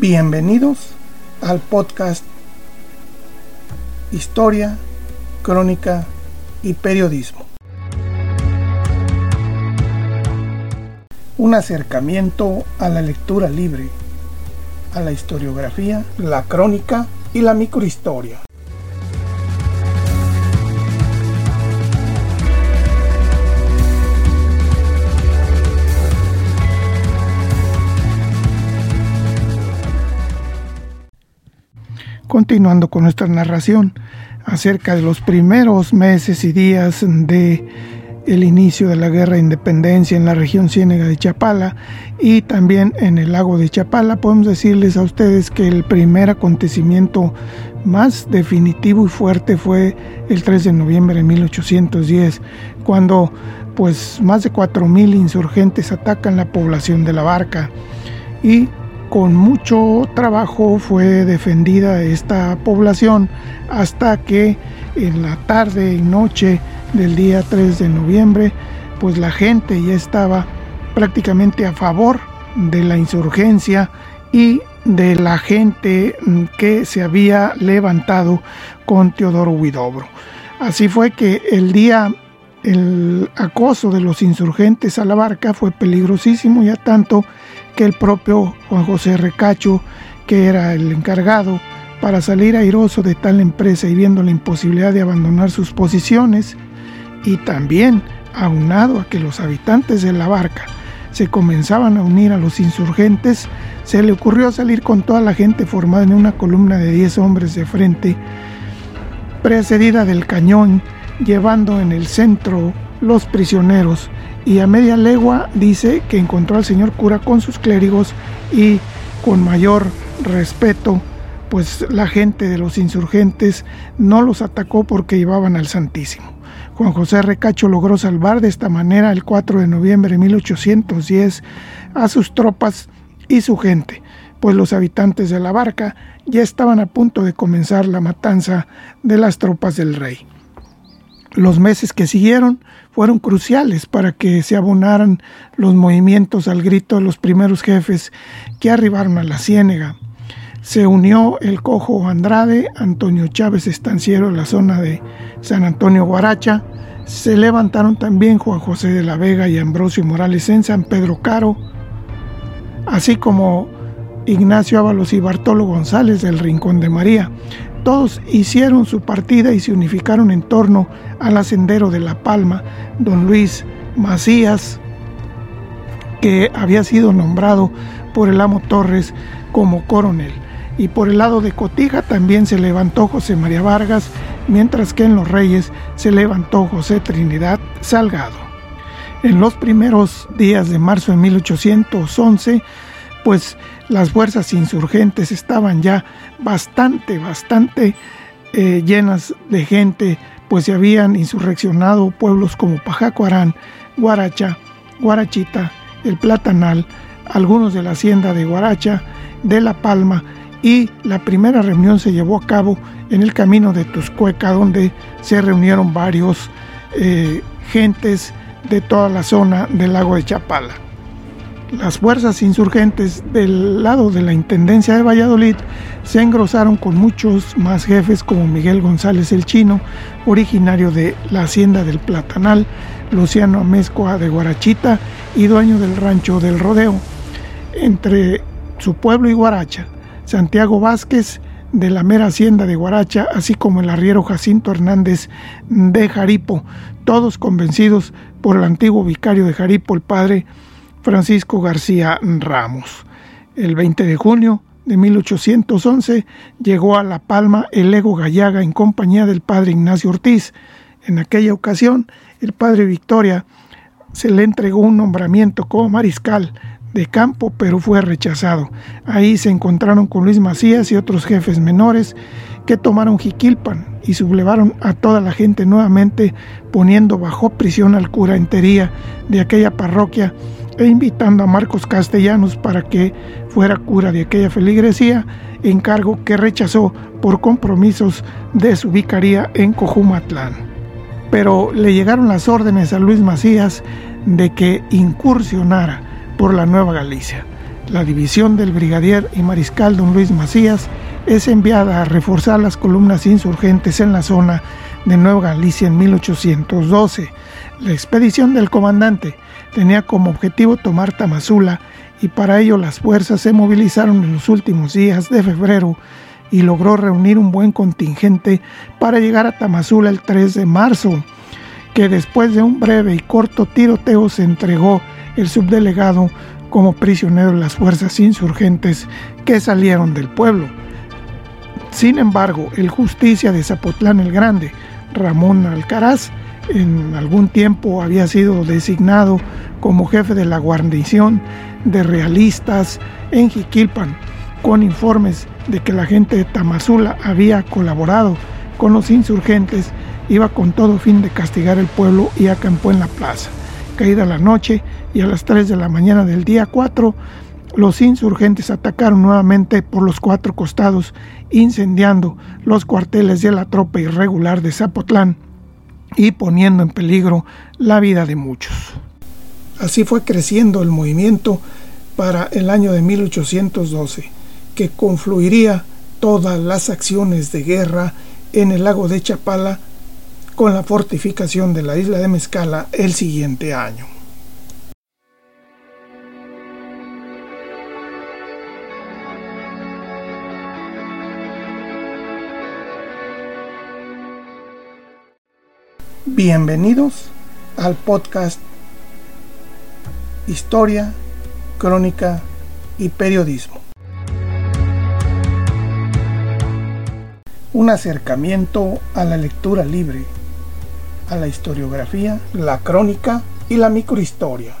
Bienvenidos al podcast Historia, Crónica y Periodismo. Un acercamiento a la lectura libre, a la historiografía, la crónica y la microhistoria. Continuando con nuestra narración acerca de los primeros meses y días de el inicio de la guerra de independencia en la región ciénega de Chapala y también en el lago de Chapala, podemos decirles a ustedes que el primer acontecimiento más definitivo y fuerte fue el 3 de noviembre de 1810, cuando pues más de 4.000 insurgentes atacan la población de la barca y con mucho trabajo fue defendida esta población hasta que en la tarde y noche del día 3 de noviembre, pues la gente ya estaba prácticamente a favor de la insurgencia y de la gente que se había levantado con Teodoro Huidobro. Así fue que el día el acoso de los insurgentes a la barca fue peligrosísimo, ya tanto que el propio Juan José Recacho, que era el encargado, para salir airoso de tal empresa y viendo la imposibilidad de abandonar sus posiciones, y también aunado a que los habitantes de la barca se comenzaban a unir a los insurgentes, se le ocurrió salir con toda la gente formada en una columna de 10 hombres de frente, precedida del cañón, llevando en el centro los prisioneros y a media legua dice que encontró al señor cura con sus clérigos y con mayor respeto, pues la gente de los insurgentes no los atacó porque llevaban al Santísimo. Juan José Recacho logró salvar de esta manera el 4 de noviembre de 1810 a sus tropas y su gente, pues los habitantes de la barca ya estaban a punto de comenzar la matanza de las tropas del rey. Los meses que siguieron fueron cruciales para que se abonaran los movimientos al grito de los primeros jefes que arribaron a la Ciénega. Se unió el cojo Andrade, Antonio Chávez Estanciero en la zona de San Antonio Guaracha. Se levantaron también Juan José de la Vega y Ambrosio Morales en San Pedro Caro, así como Ignacio Ábalos y Bartolo González del Rincón de María. Todos hicieron su partida y se unificaron en torno al ascendero de La Palma, don Luis Macías, que había sido nombrado por el amo Torres como coronel. Y por el lado de Cotija también se levantó José María Vargas, mientras que en Los Reyes se levantó José Trinidad Salgado. En los primeros días de marzo de 1811, pues las fuerzas insurgentes estaban ya bastante, bastante eh, llenas de gente, pues se habían insurreccionado pueblos como Pajacuarán, Guaracha, Guarachita, El Platanal, algunos de la hacienda de Guaracha, de La Palma, y la primera reunión se llevó a cabo en el camino de Tuscueca, donde se reunieron varios eh, gentes de toda la zona del lago de Chapala las fuerzas insurgentes del lado de la Intendencia de Valladolid se engrosaron con muchos más jefes como Miguel González el Chino, originario de la hacienda del Platanal, Luciano Amezcoa de Guarachita y dueño del rancho del Rodeo. Entre su pueblo y Guaracha, Santiago Vázquez de la mera hacienda de Guaracha, así como el arriero Jacinto Hernández de Jaripo, todos convencidos por el antiguo vicario de Jaripo, el padre Francisco García Ramos. El 20 de junio de 1811 llegó a La Palma el Ego Gallaga en compañía del padre Ignacio Ortiz. En aquella ocasión, el padre Victoria se le entregó un nombramiento como mariscal de campo, pero fue rechazado. Ahí se encontraron con Luis Macías y otros jefes menores que tomaron Jiquilpan y sublevaron a toda la gente nuevamente, poniendo bajo prisión al cura entería de aquella parroquia e invitando a Marcos Castellanos para que fuera cura de aquella feligresía, encargo que rechazó por compromisos de su vicaría en Cojumatlán. Pero le llegaron las órdenes a Luis Macías de que incursionara por la Nueva Galicia. la división del brigadier y mariscal don Luis Macías es enviada a reforzar las columnas insurgentes en la zona de Nueva Galicia en 1812. La expedición del comandante tenía como objetivo tomar Tamazula y para ello las fuerzas se movilizaron en los últimos días de febrero y logró reunir un buen contingente para llegar a Tamazula el 3 de marzo, que después de un breve y corto tiroteo se entregó el subdelegado como prisionero de las fuerzas insurgentes que salieron del pueblo. Sin embargo, el justicia de Zapotlán el Grande, Ramón Alcaraz, en algún tiempo había sido designado como jefe de la guarnición de realistas en Jiquilpan, con informes de que la gente de Tamazula había colaborado con los insurgentes, iba con todo fin de castigar el pueblo y acampó en la plaza. Caída la noche y a las 3 de la mañana del día 4, los insurgentes atacaron nuevamente por los cuatro costados, incendiando los cuarteles de la tropa irregular de Zapotlán y poniendo en peligro la vida de muchos. Así fue creciendo el movimiento para el año de 1812, que confluiría todas las acciones de guerra en el lago de Chapala con la fortificación de la isla de Mezcala el siguiente año. Bienvenidos al podcast Historia, Crónica y Periodismo. Un acercamiento a la lectura libre, a la historiografía, la crónica y la microhistoria.